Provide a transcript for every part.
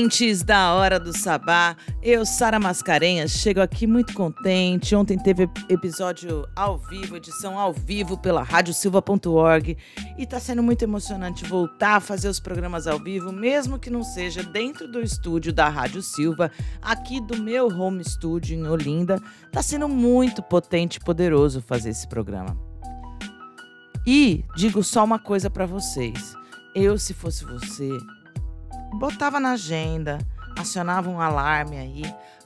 Ouvintes da Hora do Sabá, eu, Sara Mascarenhas, chego aqui muito contente. Ontem teve episódio ao vivo, edição ao vivo pela radiosilva.org e tá sendo muito emocionante voltar a fazer os programas ao vivo, mesmo que não seja dentro do estúdio da Rádio Silva, aqui do meu home studio em Olinda. Tá sendo muito potente e poderoso fazer esse programa. E digo só uma coisa para vocês. Eu, se fosse você, botava na agenda, acionava um alarme aí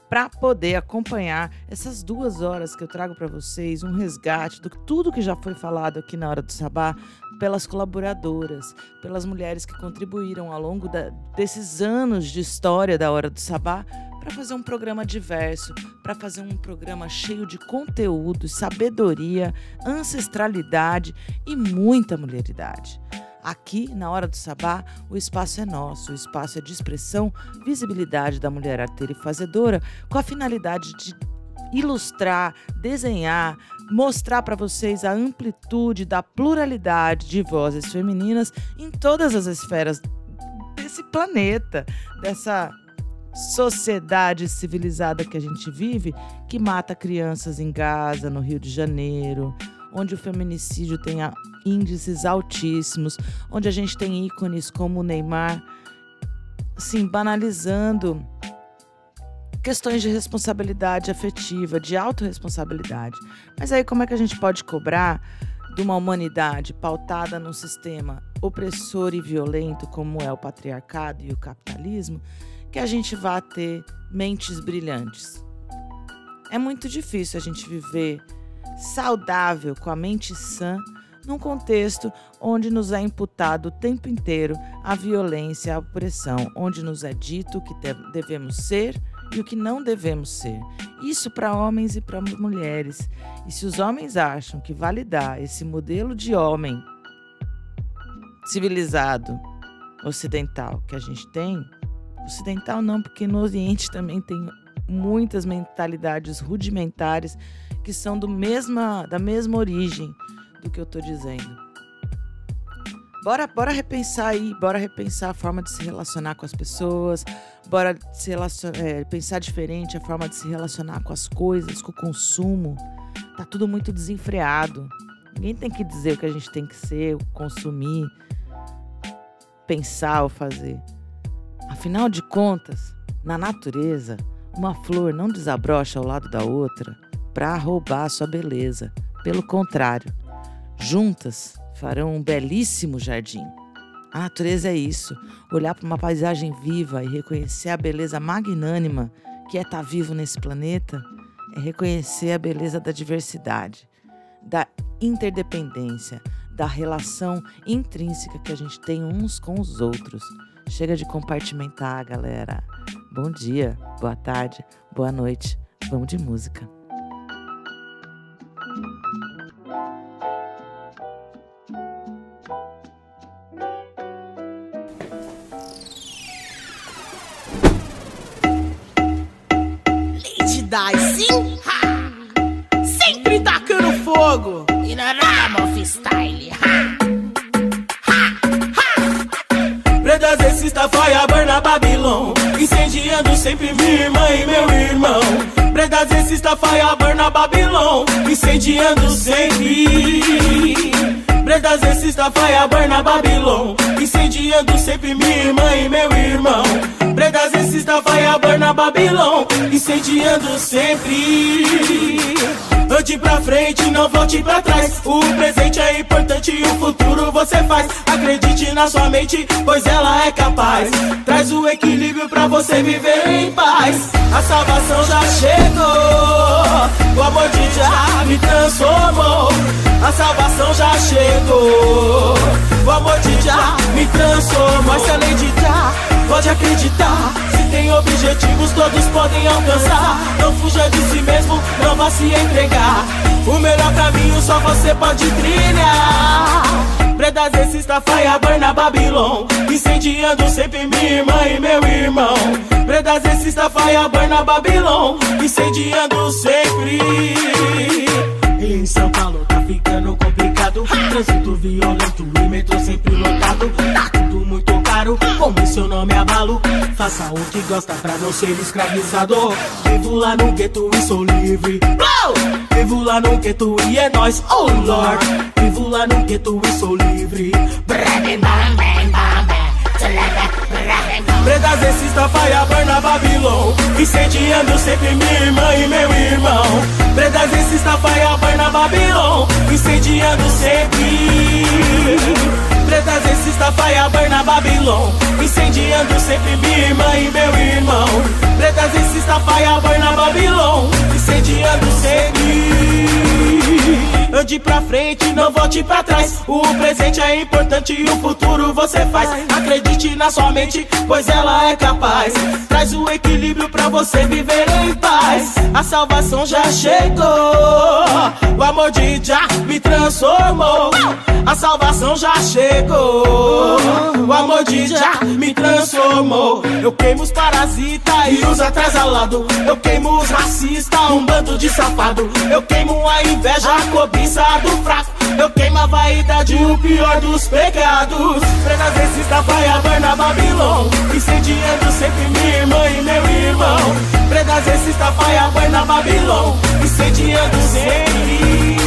para poder acompanhar essas duas horas que eu trago para vocês, um resgate do tudo que já foi falado aqui na hora do sabá pelas colaboradoras, pelas mulheres que contribuíram ao longo da, desses anos de história da hora do sabá para fazer um programa diverso, para fazer um programa cheio de conteúdo, sabedoria, ancestralidade e muita mulheridade. Aqui, na Hora do Sabá, o espaço é nosso, o espaço é de expressão, visibilidade da mulher arteira e fazedora, com a finalidade de ilustrar, desenhar, mostrar para vocês a amplitude da pluralidade de vozes femininas em todas as esferas desse planeta, dessa sociedade civilizada que a gente vive, que mata crianças em Gaza, no Rio de Janeiro, onde o feminicídio tem índices altíssimos, onde a gente tem ícones como o Neymar, assim, banalizando questões de responsabilidade afetiva, de autorresponsabilidade. Mas aí como é que a gente pode cobrar de uma humanidade pautada num sistema opressor e violento como é o patriarcado e o capitalismo, que a gente vá ter mentes brilhantes? É muito difícil a gente viver saudável, com a mente sã, num contexto onde nos é imputado o tempo inteiro a violência, a opressão, onde nos é dito o que devemos ser e o que não devemos ser. Isso para homens e para mulheres. E se os homens acham que validar esse modelo de homem civilizado ocidental que a gente tem, ocidental não, porque no Oriente também tem muitas mentalidades rudimentares que são do mesma, da mesma origem do que eu estou dizendo. Bora, bora repensar aí, bora repensar a forma de se relacionar com as pessoas, bora se é, pensar diferente a forma de se relacionar com as coisas, com o consumo. Tá tudo muito desenfreado. Ninguém tem que dizer o que a gente tem que ser, consumir, pensar ou fazer. Afinal de contas, na natureza, uma flor não desabrocha ao lado da outra para roubar sua beleza. Pelo contrário, juntas farão um belíssimo jardim. A natureza é isso: olhar para uma paisagem viva e reconhecer a beleza magnânima que é estar tá vivo nesse planeta, é reconhecer a beleza da diversidade, da interdependência, da relação intrínseca que a gente tem uns com os outros. Chega de compartimentar, galera. Bom dia, boa tarde, boa noite. Vamos de música. Sempre minha irmã e meu irmão. Pretas esse faia burna Babilon. Incendiando sempre. Pretas esse faia burna Babilon. Incendiando sempre minha irmã e meu irmão. Pretas esse faia burna Babilon. Incendiando sempre Ande pra frente, não volte pra trás. O presente é importante e o futuro você faz. Acredite na sua mente, pois ela é capaz. Traz o equilíbrio pra você viver em paz. A salvação já chegou. O amor de já me transformou. A salvação já chegou. O amor de já me transformou. Mas além de já, pode acreditar tem objetivos, todos podem alcançar. Não fuja de si mesmo, não vá se entregar. O melhor caminho só você pode trilhar. Predas está faia burna Babilon Incendiando sempre minha irmã e meu irmão Predas está faia burna Babilon Incendiando sempre Em São Paulo Trânsito violento e metrô sempre lotado Tá tudo muito caro Como seu nome é abalo faça o que gosta pra não ser escravizador. Vivo lá no gueto e sou livre. Vivo lá no gueto e é nóis, oh Lord. Vivo lá no gueto e sou livre. Pretas racista, faia, Babilon Incendiando sempre minha irmã e meu irmão. Pretas racista, faia, burna, Babilon Incendiando sempre. Pretas racista, faia, burna, Babilon Incendiando sempre minha irmã e meu irmão. Pretas racista, faia, burna, Babilon Incendiando sempre Ande pra frente, não volte pra trás. O presente é importante e o futuro você faz. Acredite na sua mente, pois ela é capaz. Traz o equilíbrio pra você viver em paz. A salvação já chegou. O amor de Já me transformou. A salvação já chegou. O amor de Já me transformou. Eu queimo os parasitas e os atrasalados. Eu queimo os racistas, um bando de safado. Eu queimo a inveja, a cobiça do fraco. Eu queimo a vaidade, o pior dos pecados. Prenas racista, vai a na Babilão. Incendiando sempre minha irmã e meu irmão. Prenas racista, vai a na Babilão. Incendiando sempre.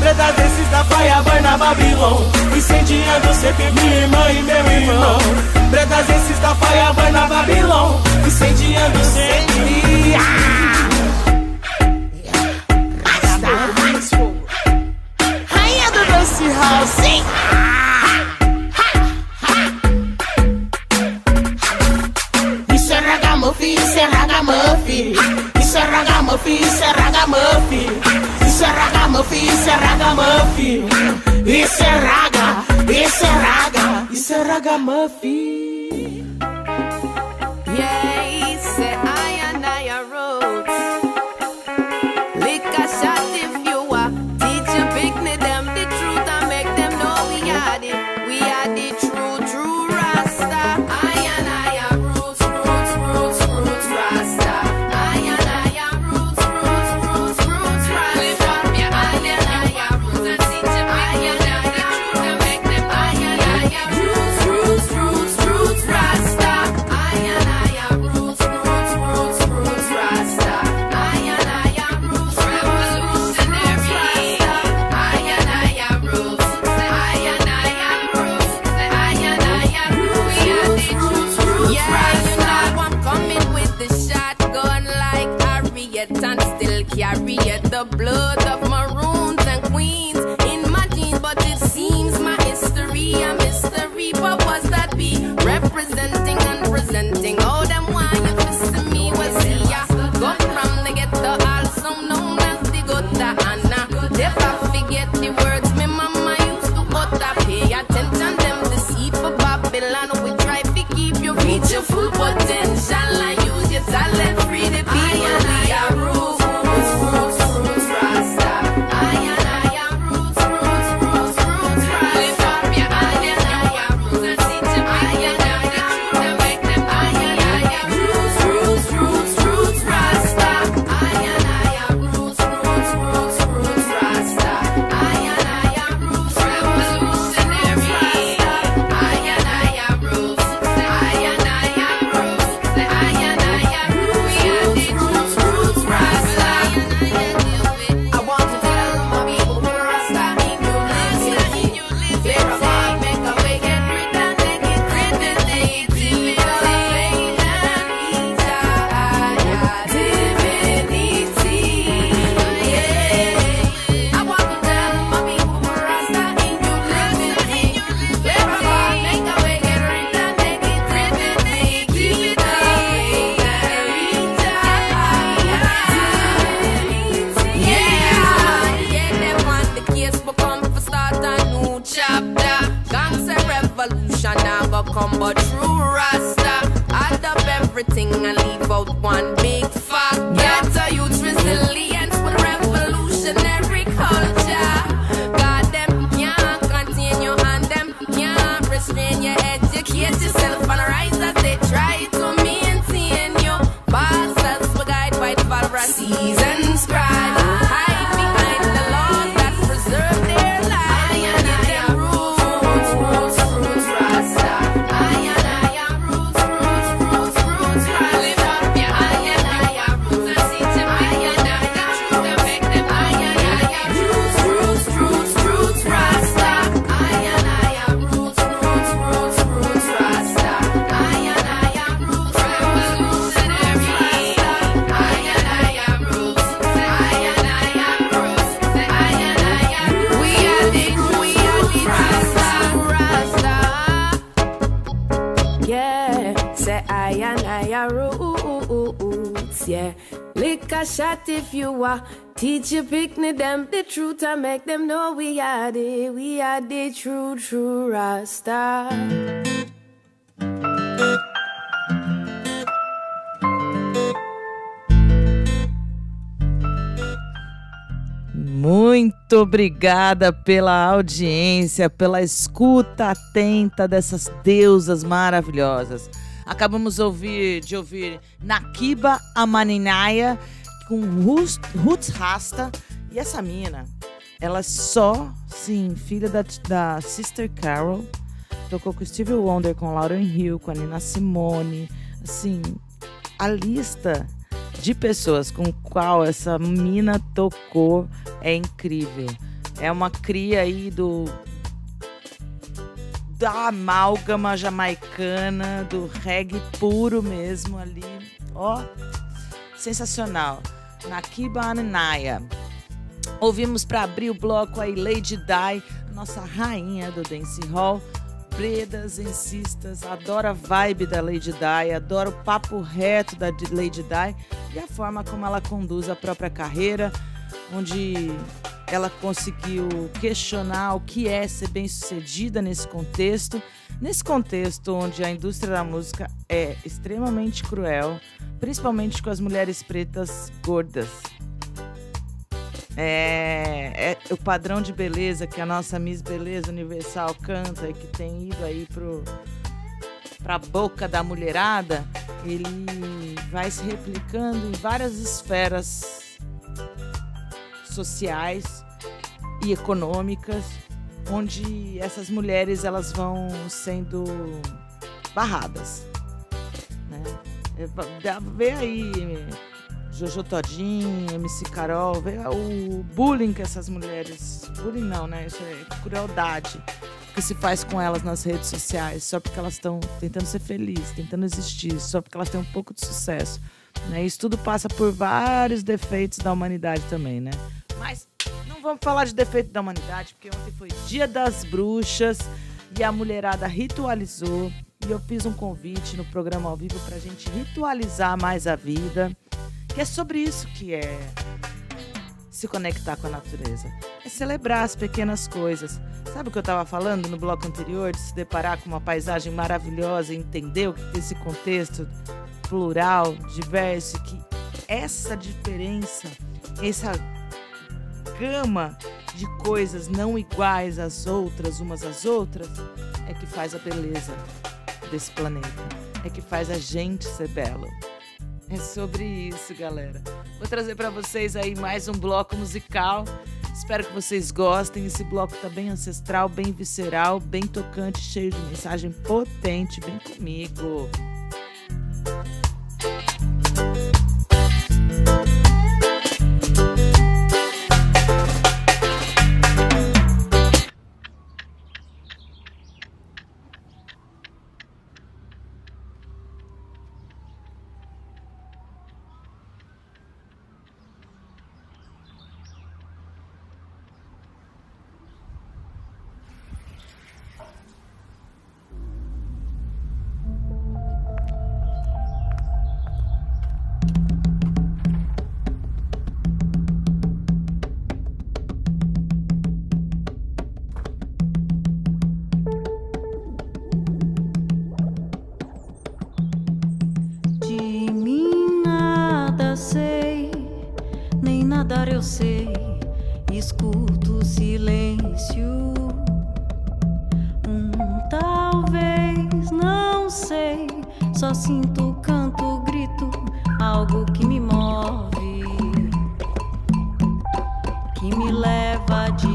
Prenas racista, vai a na Babilão. Incendiando sempre minha irmã e meu irmão. Prenas racista, vai a na Babilão. Incendiando sempre. Ah! Dance House. Isso é ragamuffin, isso é ragamuffin. Isso é ragamuffin, isso é ragamuffin. Isso é ragamuffin, isso é ragamuffin. Isso é raga, isso é raga, isso é ragamuffin. Yeah. Lick a shot if Muito obrigada pela audiência, pela escuta atenta dessas deusas maravilhosas. Acabamos ouvir, de ouvir Nakiba Amaninaya com Roots, Rasta. E essa mina, ela é só, sim, filha da, da Sister Carol. Tocou com Stevie Wonder, com Lauren Hill, com a Nina Simone. Assim, a lista de pessoas com qual essa mina tocou é incrível. É uma cria aí do da amálgama jamaicana, do reggae puro mesmo ali. Ó, sensacional. Nakiba Anaya. Ouvimos para abrir o bloco aí Lady Di, nossa rainha do dance hall. Bredas, ensistas, adoro a vibe da Lady Di, adoro o papo reto da Lady Di e a forma como ela conduz a própria carreira, onde ela conseguiu questionar o que é ser bem-sucedida nesse contexto, nesse contexto onde a indústria da música é extremamente cruel, principalmente com as mulheres pretas gordas. É, é, o padrão de beleza que a nossa Miss Beleza Universal canta e que tem ido aí pro para a boca da mulherada, ele vai se replicando em várias esferas sociais e econômicas, onde essas mulheres elas vão sendo barradas. Né? É, vê aí Jojo Todinho, MC Carol, o bullying que essas mulheres. Bullying não, né? Isso é crueldade que se faz com elas nas redes sociais, só porque elas estão tentando ser felizes, tentando existir, só porque elas têm um pouco de sucesso. Né? Isso tudo passa por vários defeitos da humanidade também, né? Mas não vamos falar de defeito da humanidade, porque ontem foi Dia das Bruxas e a mulherada ritualizou. E eu fiz um convite no programa ao vivo para a gente ritualizar mais a vida. Que é sobre isso que é se conectar com a natureza. É celebrar as pequenas coisas. Sabe o que eu estava falando no bloco anterior? De se deparar com uma paisagem maravilhosa e entender o que é esse contexto plural, diverso, que essa diferença, essa gama de coisas não iguais às outras, umas às outras, é que faz a beleza desse planeta. É que faz a gente ser belo. É sobre isso, galera. Vou trazer para vocês aí mais um bloco musical. Espero que vocês gostem. Esse bloco tá bem ancestral, bem visceral, bem tocante, cheio de mensagem potente. Vem comigo. escuto silêncio. Um talvez, não sei, só sinto canto, grito, algo que me move, que me leva de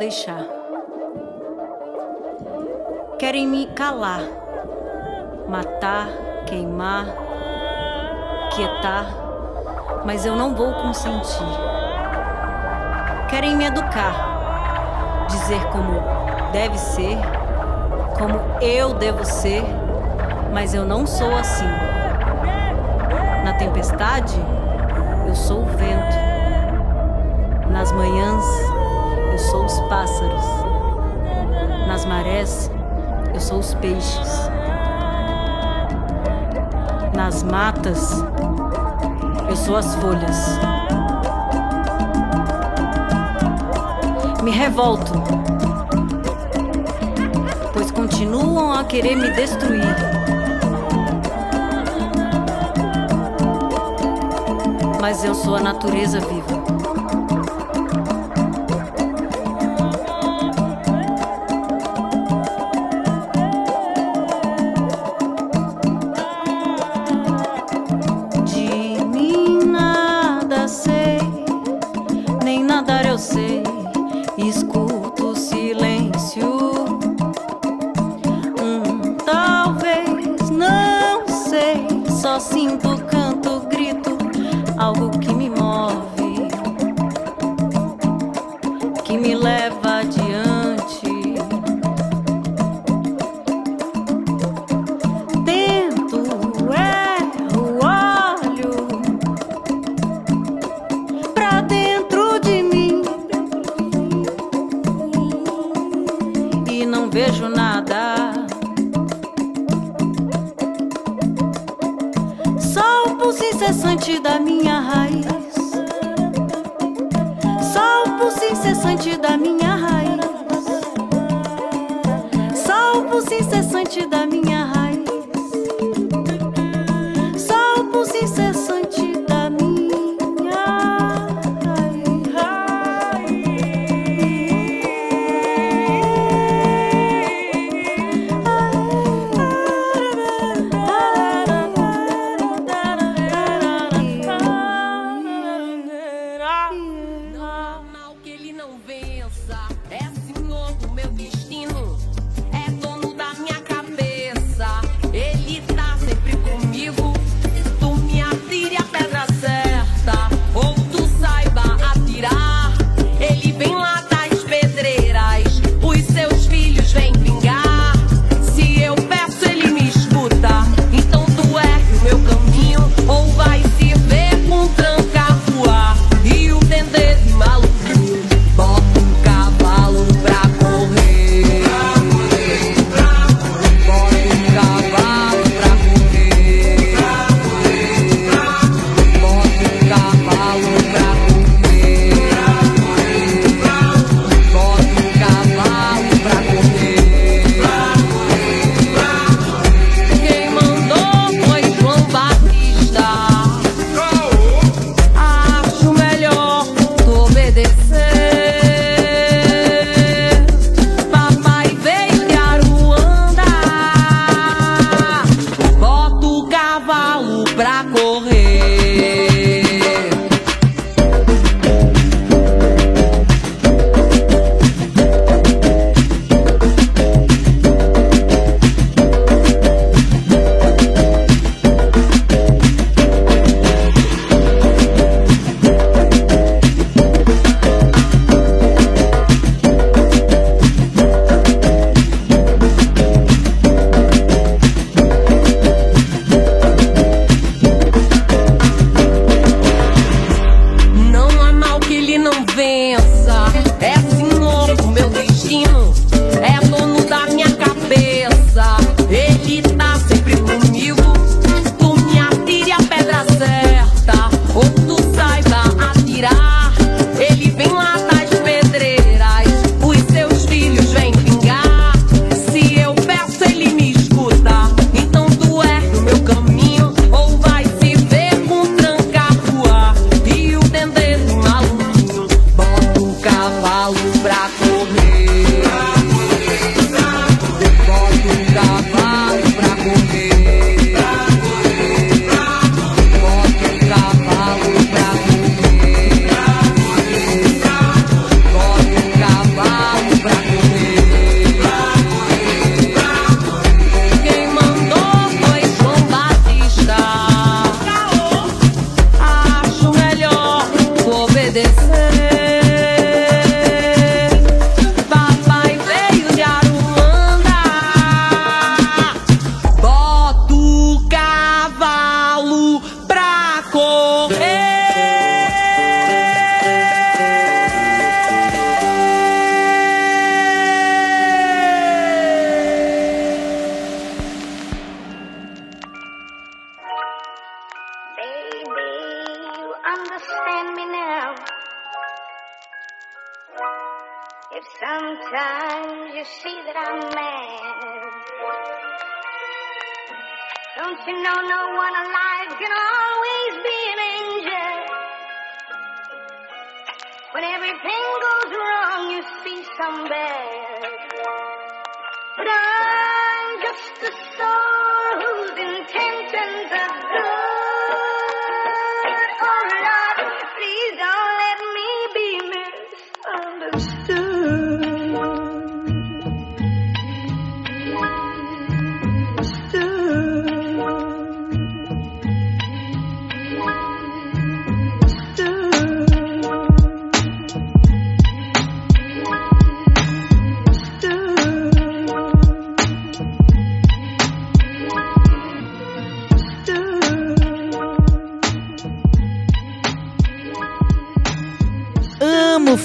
deixar. Querem me calar, matar, queimar, quietar, mas eu não vou consentir. Querem me educar, dizer como deve ser, como eu devo ser, mas eu não sou assim. Na tempestade, eu sou o vento. Nas manhãs, sou os pássaros. Nas marés, eu sou os peixes. Nas matas, eu sou as folhas. Me revolto, pois continuam a querer me destruir. Mas eu sou a natureza viva.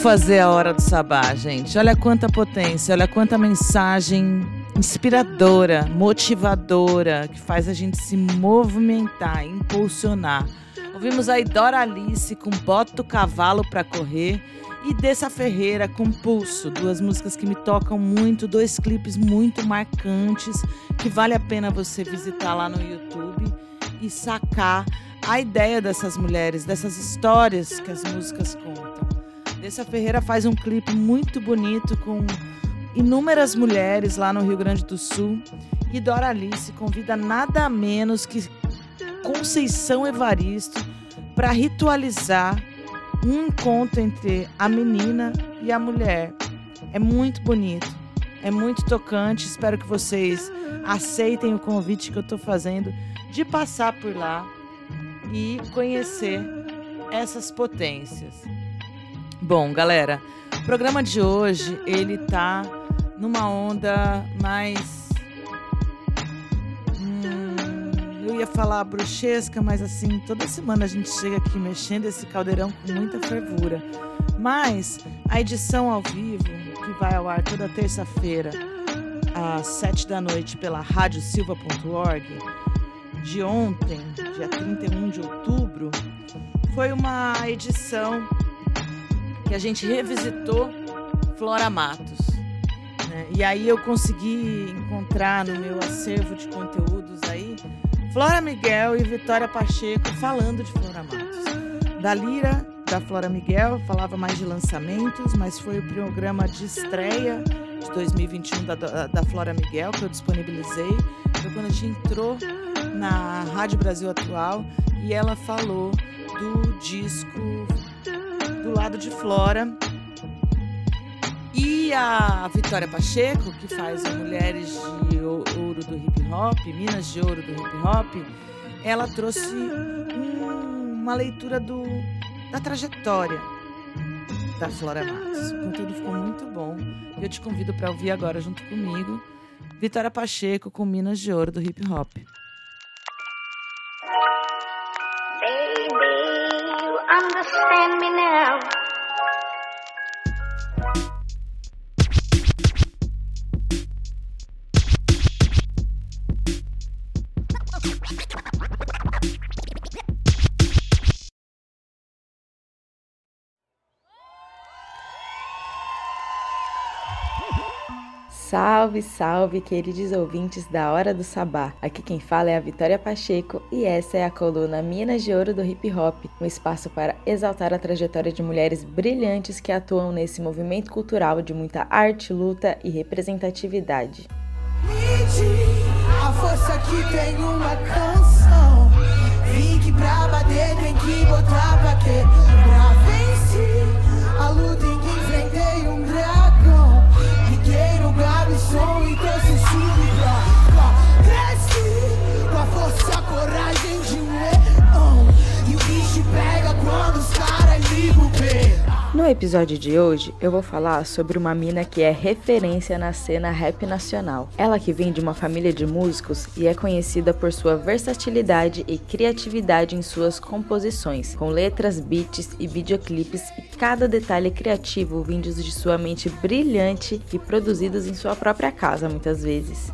Fazer a hora do sabá, gente. Olha quanta potência, olha quanta mensagem inspiradora, motivadora, que faz a gente se movimentar, impulsionar. Ouvimos aí Dora Alice com Bota o Cavalo para Correr e Dessa Ferreira com Pulso, duas músicas que me tocam muito, dois clipes muito marcantes que vale a pena você visitar lá no YouTube e sacar a ideia dessas mulheres, dessas histórias que as músicas contam. Dessa Ferreira faz um clipe muito bonito com inúmeras mulheres lá no Rio Grande do Sul e Dora Alice convida nada menos que Conceição Evaristo para ritualizar um encontro entre a menina e a mulher. É muito bonito, é muito tocante. Espero que vocês aceitem o convite que eu estou fazendo de passar por lá e conhecer essas potências. Bom, galera, o programa de hoje ele tá numa onda mais hum, eu ia falar bruxesca, mas assim, toda semana a gente chega aqui mexendo esse caldeirão com muita fervura. Mas a edição ao vivo, que vai ao ar toda terça-feira, às sete da noite, pela radiosilva.org, de ontem, dia 31 de outubro, foi uma edição que a gente revisitou Flora Matos. Né? E aí eu consegui encontrar no meu acervo de conteúdos aí Flora Miguel e Vitória Pacheco falando de Flora Matos. Da Lira, da Flora Miguel, falava mais de lançamentos, mas foi o programa de estreia de 2021 da, da Flora Miguel que eu disponibilizei. Foi quando a gente entrou na Rádio Brasil Atual e ela falou do disco lado de Flora. E a Vitória Pacheco, que faz Mulheres de Ouro do Hip Hop, Minas de Ouro do Hip Hop, ela trouxe um, uma leitura do, da trajetória da Flora Matos. O conteúdo ficou muito bom eu te convido para ouvir agora junto comigo Vitória Pacheco com Minas de Ouro do Hip Hop. Baby, understand me now. Salve, salve, queridos ouvintes da Hora do Sabá. Aqui quem fala é a Vitória Pacheco e essa é a coluna Minas de Ouro do Hip Hop, um espaço para exaltar a trajetória de mulheres brilhantes que atuam nesse movimento cultural de muita arte, luta e representatividade. A força que tem uma canção. Vim que pra bater tem que botar pra quê? Oh. No episódio de hoje, eu vou falar sobre uma mina que é referência na cena rap nacional. Ela que vem de uma família de músicos e é conhecida por sua versatilidade e criatividade em suas composições, com letras, beats e videoclipes e cada detalhe criativo vindos de sua mente brilhante e produzidos em sua própria casa muitas vezes.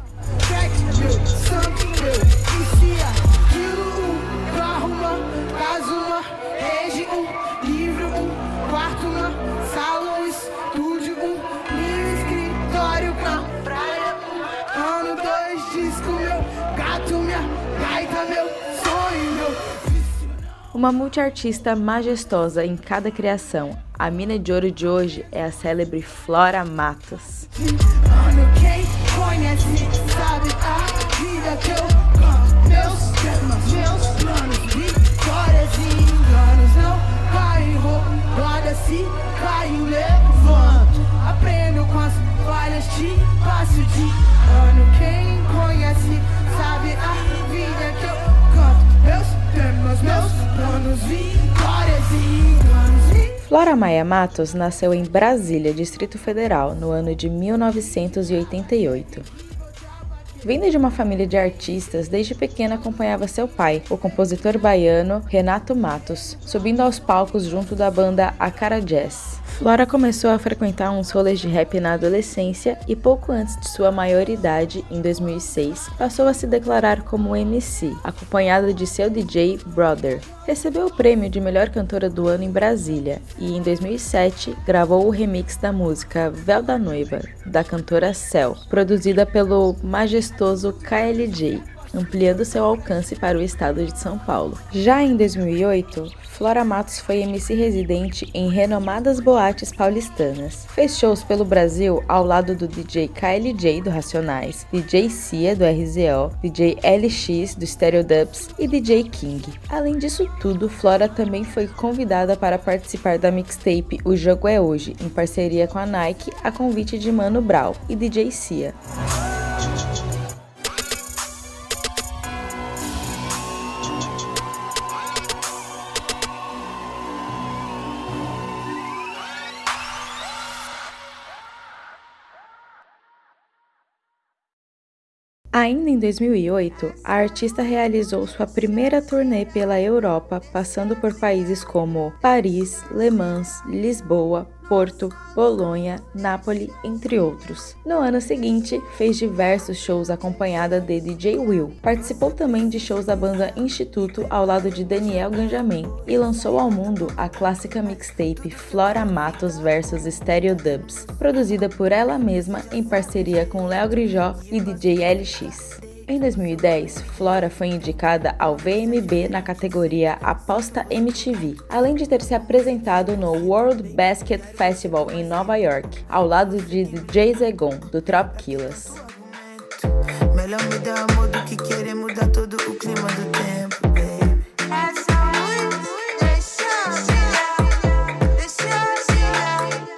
Uma multiartista majestosa em cada criação, a mina de ouro de hoje é a célebre Flora Matos. Aprendo com as falhas, passo de ano. Flora Maia Matos nasceu em Brasília, Distrito Federal, no ano de 1988. Vinda de uma família de artistas, desde pequena acompanhava seu pai, o compositor baiano Renato Matos, subindo aos palcos junto da banda Acara Jazz. Flora começou a frequentar uns rolês de rap na adolescência e pouco antes de sua maioridade, em 2006, passou a se declarar como MC, acompanhada de seu DJ Brother. Recebeu o prêmio de melhor cantora do ano em Brasília e, em 2007, gravou o remix da música Véu da Noiva, da cantora Cell, produzida pelo majestoso KLJ, ampliando seu alcance para o estado de São Paulo. Já em 2008, Flora Matos foi MC residente em renomadas boates paulistanas. Fez shows pelo Brasil ao lado do DJ KLJ do Racionais, DJ Cia do RZO, DJ LX do Stereo Dubs e DJ King. Além disso tudo, Flora também foi convidada para participar da mixtape O Jogo é Hoje, em parceria com a Nike, a convite de Mano Brown e DJ Cia. Ainda em 2008, a artista realizou sua primeira turnê pela Europa, passando por países como Paris, Le Mans, Lisboa, Porto, Bolonha, Nápoles, entre outros. No ano seguinte, fez diversos shows acompanhada de DJ Will. Participou também de shows da banda Instituto ao lado de Daniel Ganjamin e lançou ao mundo a clássica mixtape Flora Matos vs Stereo Dubs, produzida por ela mesma em parceria com Léo Grijó e DJ LX. Em 2010, Flora foi indicada ao VMB na categoria Aposta MTV, além de ter se apresentado no World Basket Festival em Nova York, ao lado de DJ Zegon, do Trop Killers. Melhor mudar o modo que querer mudar todo o clima do tempo, baby.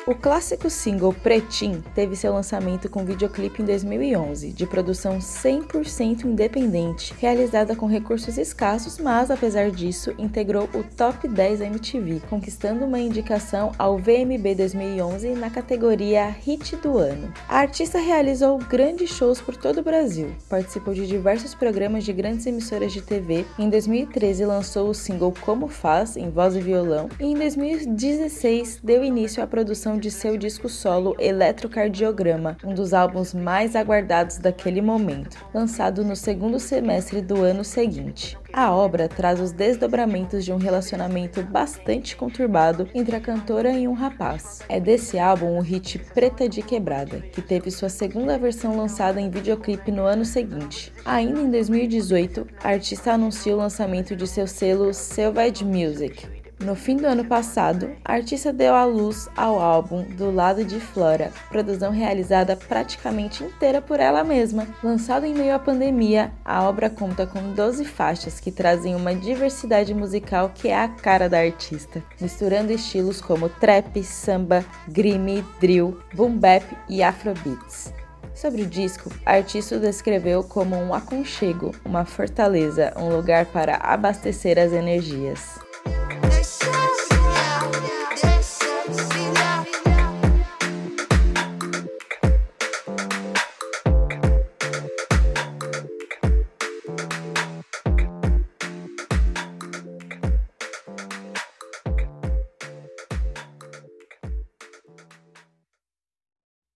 O clássico single Pretim teve seu lançamento com videoclipe em 2011, de produção 100% independente, realizada com recursos escassos, mas apesar disso, integrou o Top 10 MTV, conquistando uma indicação ao VMB 2011 na categoria Hit do Ano. A artista realizou grandes shows por todo o Brasil, participou de diversos programas de grandes emissoras de TV. Em 2013 lançou o single Como Faz, em voz e violão, e em 2016 deu início à produção de seu disco solo Eletrocardiograma, um dos álbuns mais aguardados daquele momento, lançado no segundo semestre do ano seguinte. A obra traz os desdobramentos de um relacionamento bastante conturbado entre a cantora e um rapaz. É desse álbum o hit Preta de Quebrada, que teve sua segunda versão lançada em videoclipe no ano seguinte. Ainda em 2018, a artista anunciou o lançamento de seu selo Selvage Music, no fim do ano passado, a artista deu à luz ao álbum Do Lado de Flora, produção realizada praticamente inteira por ela mesma. Lançado em meio à pandemia, a obra conta com 12 faixas que trazem uma diversidade musical que é a cara da artista, misturando estilos como trap, samba, grime, drill, boom bap e afrobeats. Sobre o disco, a artista o descreveu como um aconchego, uma fortaleza, um lugar para abastecer as energias.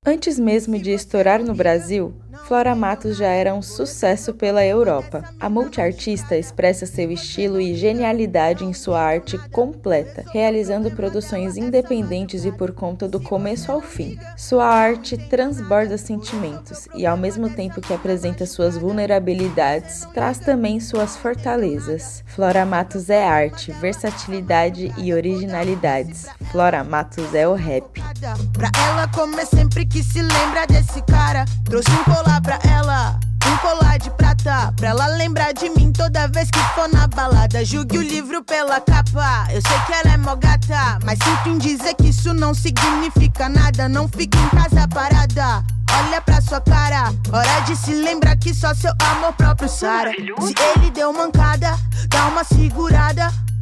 Antes mesmo de estourar no Brasil, Flora Matos já era um sucesso pela Europa. A multiartista expressa seu estilo e genialidade em sua arte completa, realizando produções independentes e por conta do começo ao fim. Sua arte transborda sentimentos e, ao mesmo tempo que apresenta suas vulnerabilidades, traz também suas fortalezas. Flora Matos é arte, versatilidade e originalidades. Flora Matos é o rap. Pra ela sempre que se lembra desse cara. Trouxe um colar pra ela. Um colar de prata, pra ela lembrar de mim toda vez que for na balada. Julgue o livro pela capa. Eu sei que ela é mó gata, mas sinto em dizer que isso não significa nada. Não fique em casa parada. Olha pra sua cara, hora de se lembrar que só seu amor próprio Sara. Se ele deu mancada, dá uma segurada.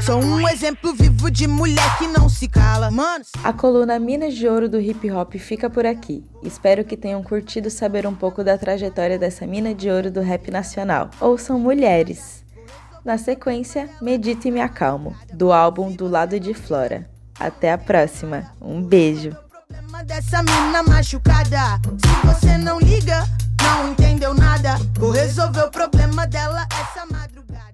Sou um exemplo vivo de mulher que não se cala, mano. A coluna Minas de Ouro do Hip Hop fica por aqui. Espero que tenham curtido saber um pouco da trajetória dessa mina de ouro do rap nacional. Ouçam mulheres. Na sequência, Medito e Me Acalmo, do álbum Do Lado de Flora. Até a próxima. Um beijo. Problema dessa mina machucada. Se você não liga, não entendeu nada. Vou resolver o problema dela essa madrugada.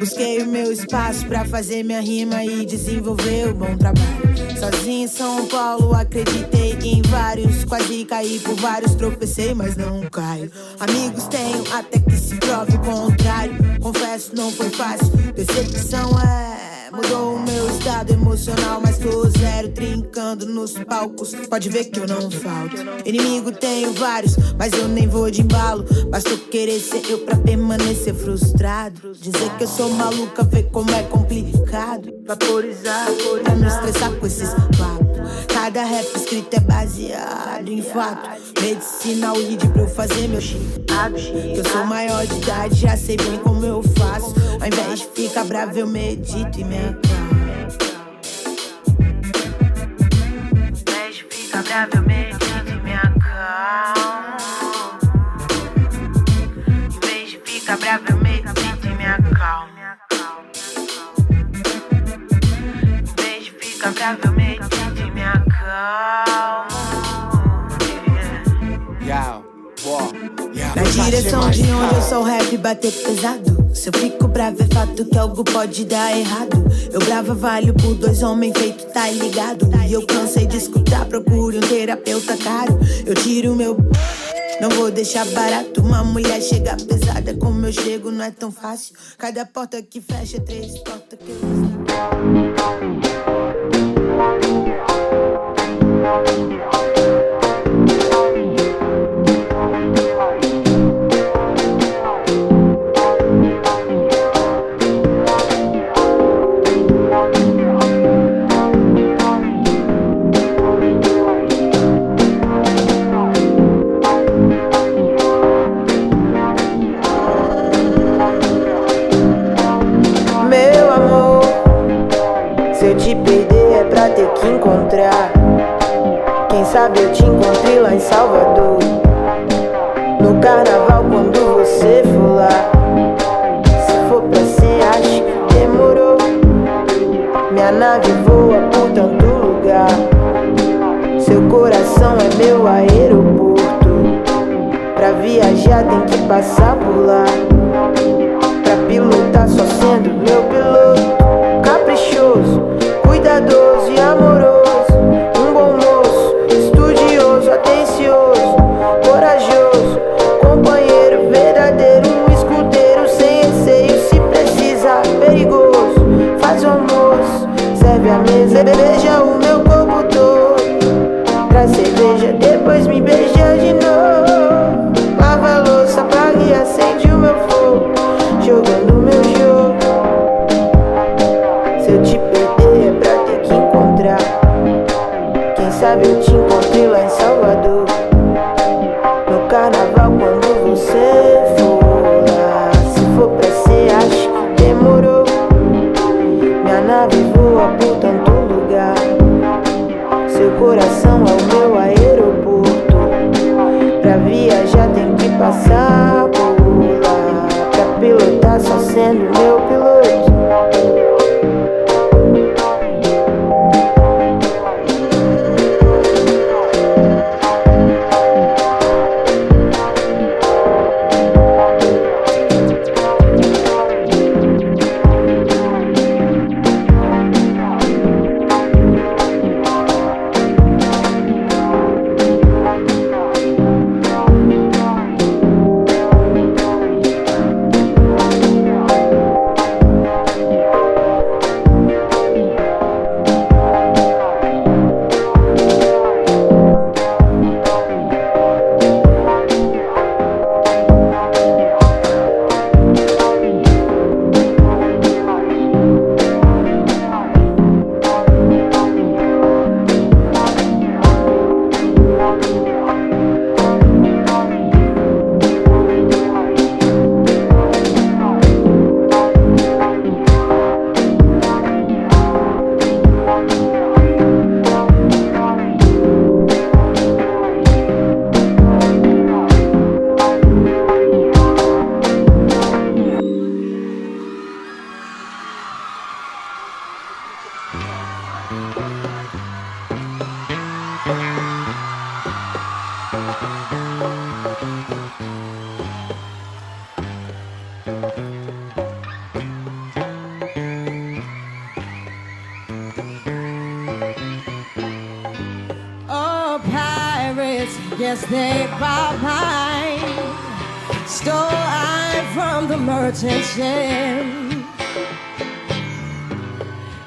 busquei o meu espaço pra fazer minha rima e desenvolver o bom trabalho. Sozinho em São Paulo, acreditei em vários. Quase caí por vários, tropecei, mas não caio. Amigos tenho até que se prove o contrário. Confesso, não foi fácil. Decepção é. Mudou o meu estado emocional, mas tô zero trincando nos palcos. Pode ver que eu não falto. Inimigo tenho vários, mas eu nem vou de embalo. Basta querer ser eu pra permanecer frustrado. Dizer que eu sou maluca, ver como é complicado. Vaporizar, pra não estressar com esses papos. Cada rap escrito é baseado em fato. Medicina lead pra eu fazer meu. Que eu sou maior de idade, já sei bem como eu faço. Ao invés de ficar bravo, eu medito e me acalmo. Ao invés de ficar bravo, eu medito Na direção de onde eu sou rap bater pesado. Se eu fico bravo é fato que algo pode dar errado. Eu brava valho por dois homens feito, tá ligado? E eu cansei de escutar, procure um terapeuta caro. Eu tiro meu. Não vou deixar barato. Uma mulher chega pesada, como eu chego não é tão fácil. Cada porta que fecha, três portas que eu.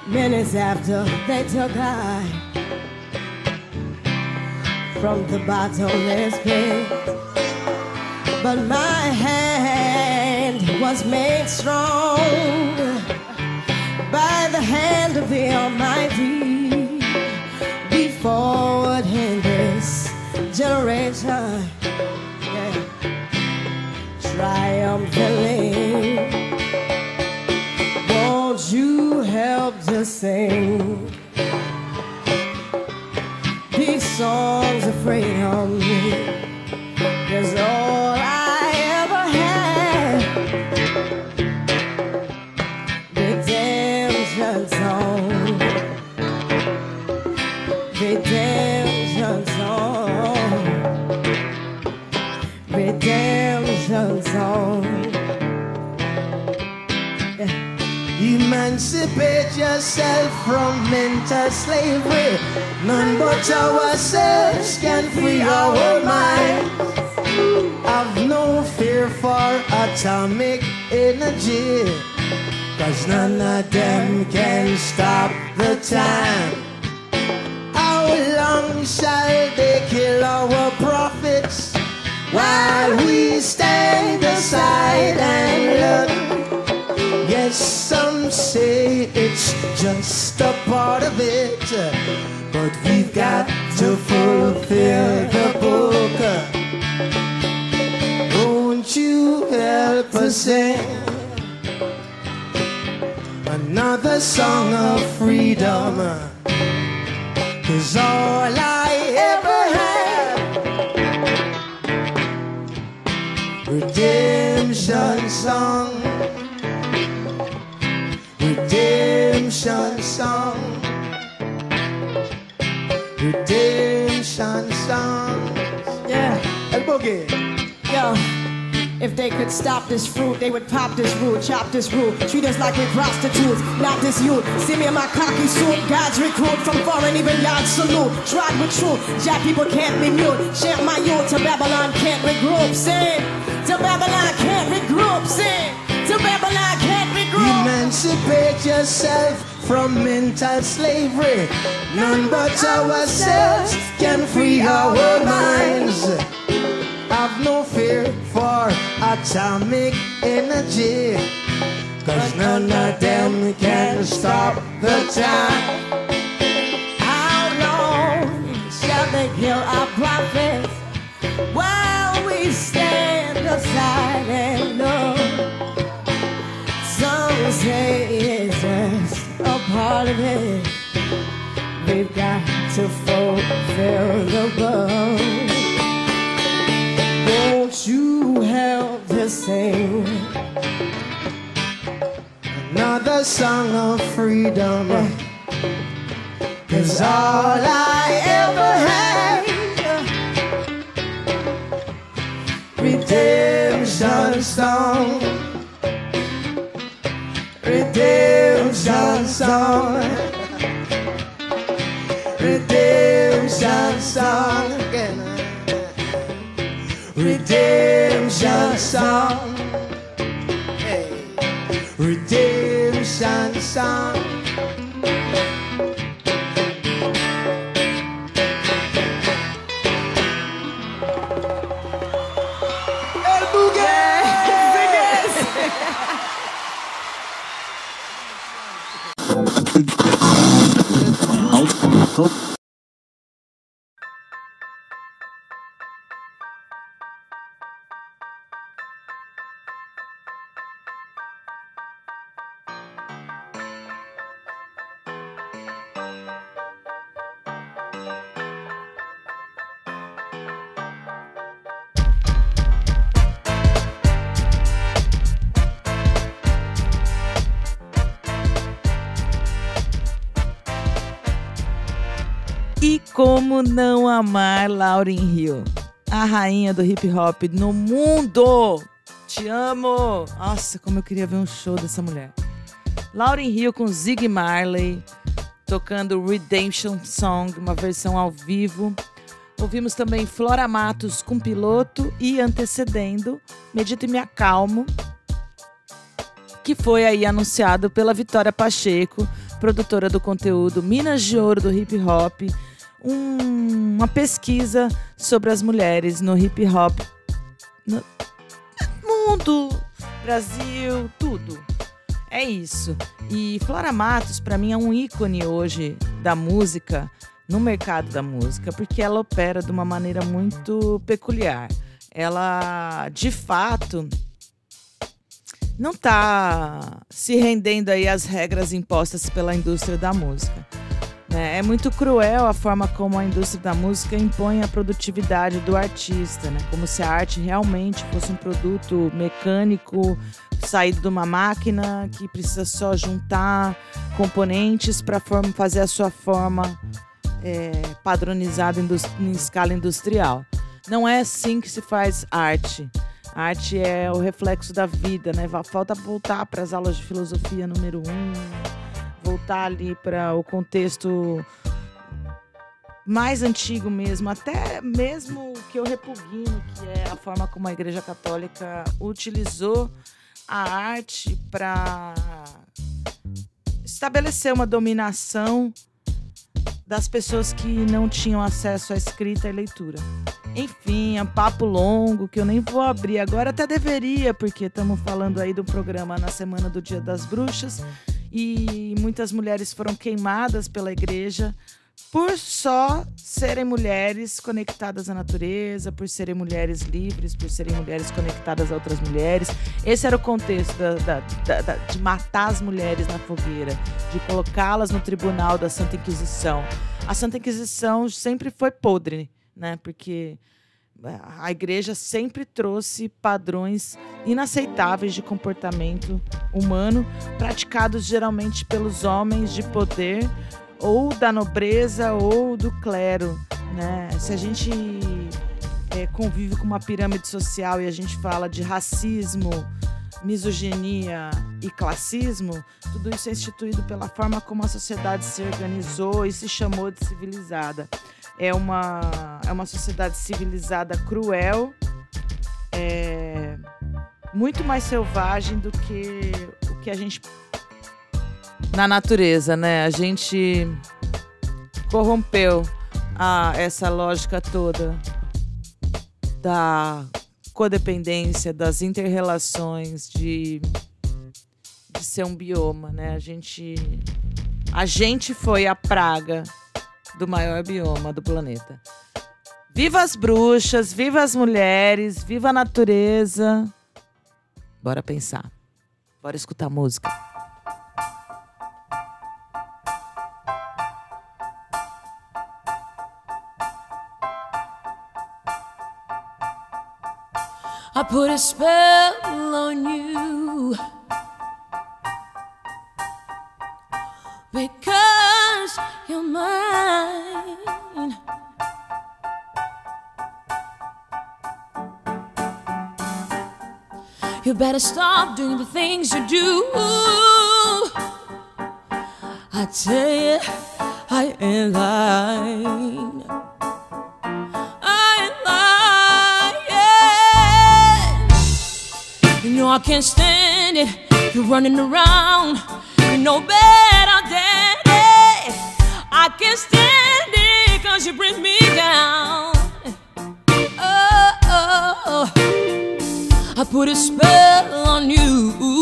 Minutes after they took I from the bottomless pit. But my hand was made strong by the hand of the Almighty be forward in this generation. Yeah. Triumphantly. same. These songs afraid. From mental slavery. None but ourselves can free our minds. I've no fear for atomic energy. Cause none of them can stop the time. How long shall they kill our prophets while we stand aside and look? Say it's just a part of it, but we've got to fulfill the book. Won't you help us sing another song of freedom? Cause all I ever had Redemption song Redemption song Redemption song Yeah. El boogie Yo, If they could stop this fruit, they would pop this root, chop this root, treat us like we're prostitutes, not this youth. See me in my cocky suit, God's recruit from foreign, even God's salute. Tried with truth, jack people can't be mute. Chant my youth to Babylon can't regroup. Sing to Babylon can't regroup. Sing to Babylon can't regroup. Emancipate yourself from mental slavery. None but ourselves can free our minds. Have no fear for atomic energy. Cause none of them can stop the time. How long shall they kill our prophets while we stand aside of it. We've got to fulfill the book. Won't you help to sing? Another song of freedom. Cause all I ever had. Redemption song. Redemption song. Redemption song. Redemption song. Redemption song. E não amar Lauryn Hill, a rainha do hip hop no mundo? Te amo! Nossa, como eu queria ver um show dessa mulher. Lauryn Hill com Zig Marley tocando Redemption Song, uma versão ao vivo. Ouvimos também Flora Matos com piloto e antecedendo Medito e Me Acalmo, que foi aí anunciado pela Vitória Pacheco, produtora do conteúdo Minas de Ouro do Hip Hop, um- uma pesquisa sobre as mulheres no hip hop no mundo, Brasil, tudo. É isso. E Flora Matos, para mim, é um ícone hoje da música, no mercado da música, porque ela opera de uma maneira muito peculiar. Ela, de fato, não está se rendendo aí às regras impostas pela indústria da música. Né? É muito cruel a forma como a indústria da música impõe a produtividade do artista, né? como se a arte realmente fosse um produto mecânico saído de uma máquina que precisa só juntar componentes para fazer a sua forma é, padronizada em escala industrial. Não é assim que se faz arte. A arte é o reflexo da vida, né? Falta voltar para as aulas de filosofia número um, voltar ali para o contexto mais antigo mesmo, até mesmo o que eu repugno, que é a forma como a Igreja Católica utilizou a arte para estabelecer uma dominação das pessoas que não tinham acesso à escrita e leitura. Enfim, é um papo longo que eu nem vou abrir agora, até deveria, porque estamos falando aí do programa na semana do Dia das Bruxas e muitas mulheres foram queimadas pela igreja por só serem mulheres conectadas à natureza, por serem mulheres livres, por serem mulheres conectadas a outras mulheres. Esse era o contexto da- da- da- de matar as mulheres na fogueira, de colocá-las no tribunal da Santa Inquisição. A Santa Inquisição sempre foi podre, né? Porque a igreja sempre trouxe padrões inaceitáveis de comportamento humano, praticados geralmente pelos homens de poder ou da nobreza ou do clero, né? Se a gente é, convive com uma pirâmide social e a gente fala de racismo, misoginia e classismo, tudo isso é instituído pela forma como a sociedade se organizou e se chamou de civilizada. É uma, é uma sociedade civilizada cruel, é, muito mais selvagem do que o que a gente. Na natureza, né? A gente corrompeu a, essa lógica toda da codependência, das interrelações, de, de ser um bioma, né? A gente, a gente foi a praga do maior bioma do planeta. Viva as bruxas, viva as mulheres, viva a natureza. Bora pensar. Bora escutar música. I put a spell on you because better stop doing the things you do. I tell you, I ain't lying. I ain't lying. You know I can't stand it. You're running around. You know better than. I can't stand it cause you bring me down. Oh, oh, oh. I put a spell you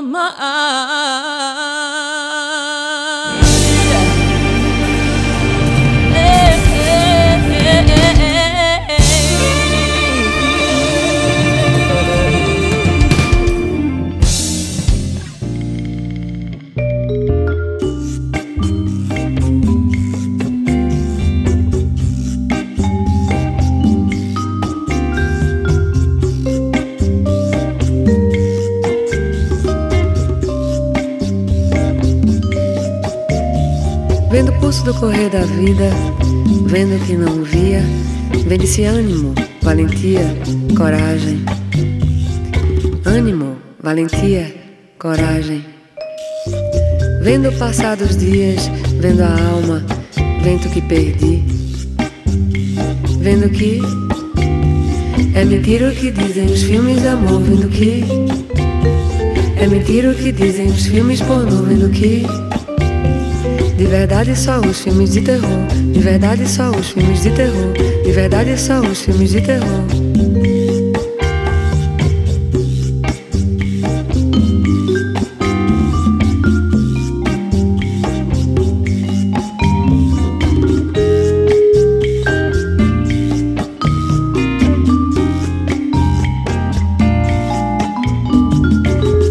you're. Vendo o pulso do correr da vida, vendo que não via, vendo esse ânimo, valentia, coragem. Ânimo, valentia, coragem. Vendo passados dias, vendo a alma, vento que perdi. Vendo que é mentira o que dizem os filmes de amor, vendo que é mentira o que dizem os filmes pornô, vendo que de verdade só os filmes de terror, de verdade só os filmes de terror, de verdade só os filmes de terror.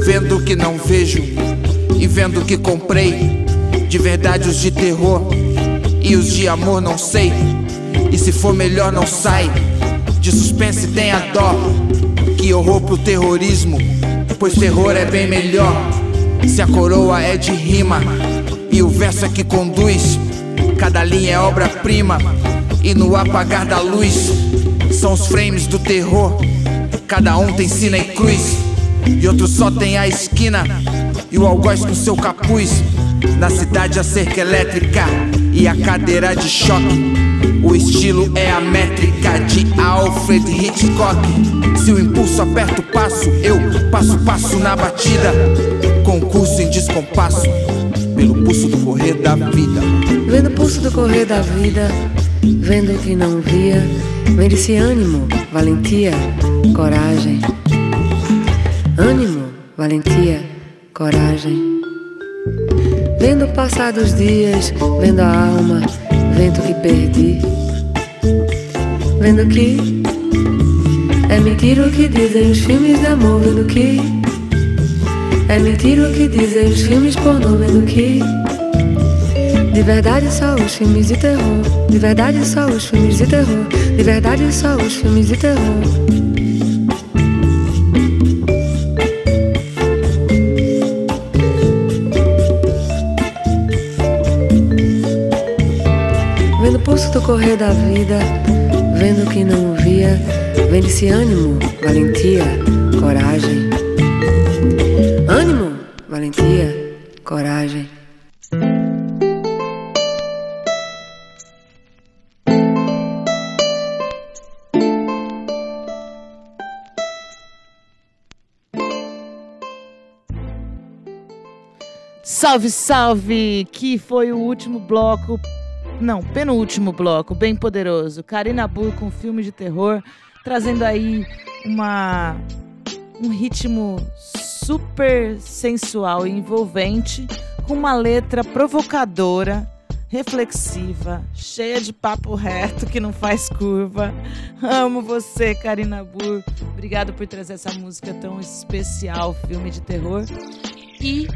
Vendo que não vejo e vendo que comprei de verdade os de terror e os de amor não sei. E se for melhor não sai. De suspense tem a dó. Que horror pro terrorismo, pois terror é bem melhor. Se a coroa é de rima e o verso é que conduz, cada linha é obra-prima. E no apagar da luz são os frames do terror. Cada um tem sina e cruz, e outro só tem a esquina. E o algoz com seu capuz. Na cidade a cerca elétrica e a cadeira de choque. O estilo é a métrica de Alfred Hitchcock. Se o impulso aperta o passo, eu passo passo na batida. Concurso em descompasso, pelo pulso do correr da vida. Vendo o pulso do correr da vida, vendo o que não via, vendo esse ânimo, valentia, coragem. Ânimo, valentia, coragem. Vendo passar dos dias, vendo a alma, vento que perdi. Vendo que é mentira o que dizem os filmes de amor, vendo que é mentira o que dizem os filmes pornô, vendo que de verdade só os filmes de terror, de verdade só os filmes de terror, de verdade só os filmes de terror. Correr da vida, vendo o que não via, vendo esse ânimo, valentia, coragem. Ânimo, valentia, coragem. Salve, salve! Que foi o último bloco. Não, penúltimo bloco, bem poderoso. Karina Burr com filme de terror, trazendo aí uma um ritmo super sensual e envolvente, com uma letra provocadora, reflexiva, cheia de papo reto que não faz curva. Amo você, Karina Burr. Obrigado por trazer essa música tão especial, filme de terror. E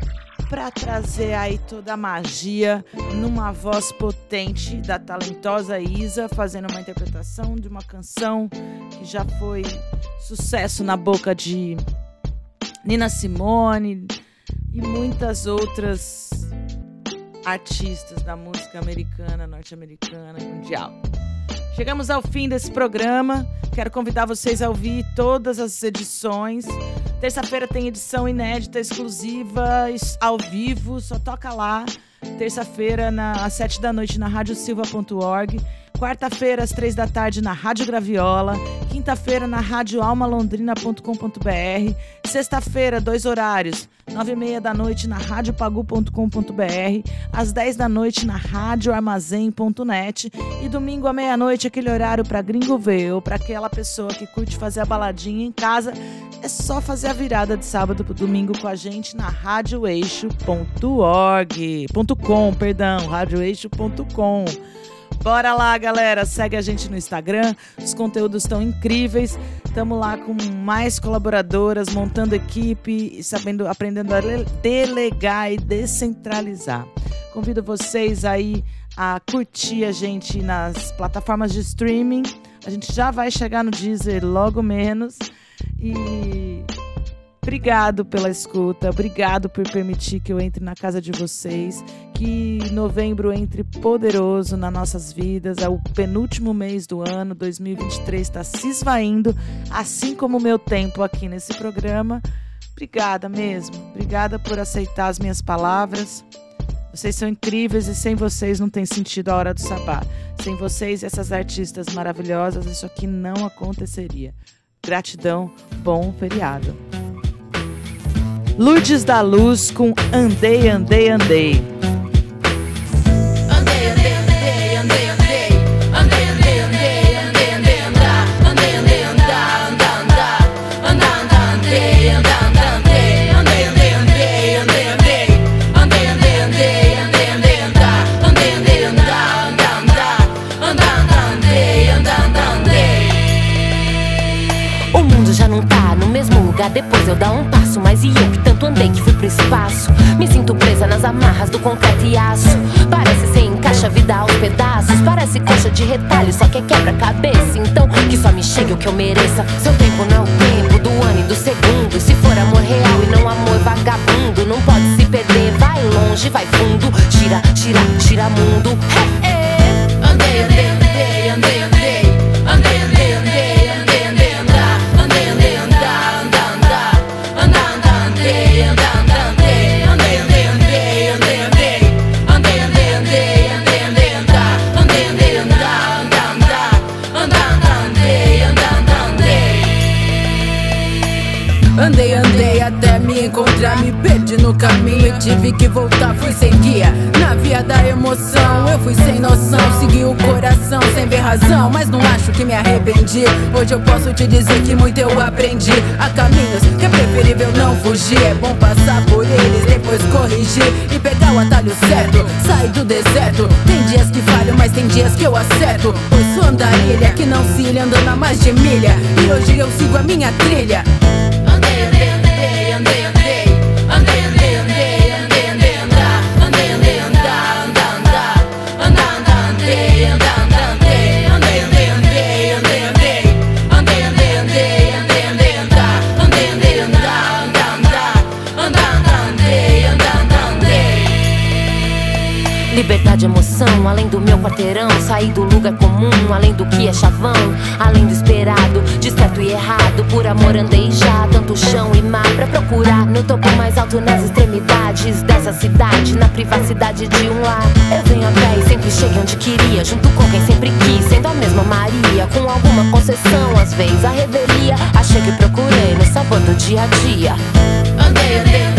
para trazer aí toda a magia numa voz potente da talentosa Isa, fazendo uma interpretação de uma canção que já foi sucesso na boca de Nina Simone e muitas outras artistas da música americana, norte-americana, mundial. Chegamos ao fim desse programa. Quero convidar vocês a ouvir todas as edições. Terça-feira tem edição inédita, exclusiva, ao vivo, só toca lá. Terça-feira, às sete da noite, na radiosilva.org. Quarta-feira, às três da tarde, na Rádio Graviola. Quinta-feira, na radioalmalondrina.com.br. Sexta-feira, dois horários. Nove e meia da noite, na radiopagu.com.br. Às dez da noite, na radioarmazém.net. E domingo à meia-noite, aquele horário para gringo ver ou para aquela pessoa que curte fazer a baladinha em casa. É só fazer a virada de sábado pro domingo com a gente na radioeixo.org. ponto .com, perdão, radioeixo.com. Bora lá, galera. Segue a gente no Instagram. Os conteúdos estão incríveis. Estamos lá com mais colaboradoras, montando equipe, e sabendo, aprendendo a le- delegar e descentralizar. Convido vocês aí a curtir a gente nas plataformas de streaming. A gente já vai chegar no Deezer logo menos. E Obrigado pela escuta, obrigado por permitir que eu entre na casa de vocês. Que novembro entre poderoso nas nossas vidas. É o penúltimo mês do ano, 2023 está se esvaindo, assim como o meu tempo aqui nesse programa. Obrigada mesmo, obrigada por aceitar as minhas palavras. Vocês são incríveis e sem vocês não tem sentido a hora do sabá. Sem vocês e essas artistas maravilhosas, isso aqui não aconteceria. Gratidão, bom feriado. Lourdes da Luz com Andei, Andei, Andei. Andei, andei, andei, andei, andei. Andei, andei, andei, andei, andei. Andei, andei, andei, andei. Andei, andei, andei, andei, andei. Andei, andei, andei, andei, andei. Andei, andei, andei, andei. Depois eu dar um passo. Mas e eu que tanto andei que fui pro espaço? Me sinto presa nas amarras do concreto e aço. Parece sem encaixa vida aos pedaços. Parece coxa de retalho, só que é quebra-cabeça. Então que só me chegue o que eu mereça. Seu tempo não é o tempo do ano e do segundo. Se for amor real e não amor vagabundo, não pode se perder. Vai longe, vai fundo. Tira, tira, tira mundo. Hey, hey. No caminho e tive que voltar, fui sem guia. Na via da emoção, eu fui sem noção, segui o coração sem ver razão, mas não acho que me arrependi. Hoje eu posso te dizer que muito eu aprendi. Há caminhos que é preferível não fugir, é bom passar por eles, depois corrigir e pegar o atalho certo, sair do deserto. Tem dias que falho, mas tem dias que eu acerto. Pois sou andarilha que não se ilha andando a mais de milha, e hoje eu sigo a minha trilha. Emoção, além do meu quarteirão. Sair do lugar comum, além do que é chavão. Além do esperado, de certo e errado. Por amor andei já, tanto chão e mar. Pra procurar no topo mais alto, nas extremidades dessa cidade. Na privacidade de um lar. Eu venho a pé e sempre cheguei onde queria. Junto com quem sempre quis, sendo a mesma Maria. Com alguma concessão, às vezes a revelia. Achei que procurei no sabor do dia a dia. Andei, andei,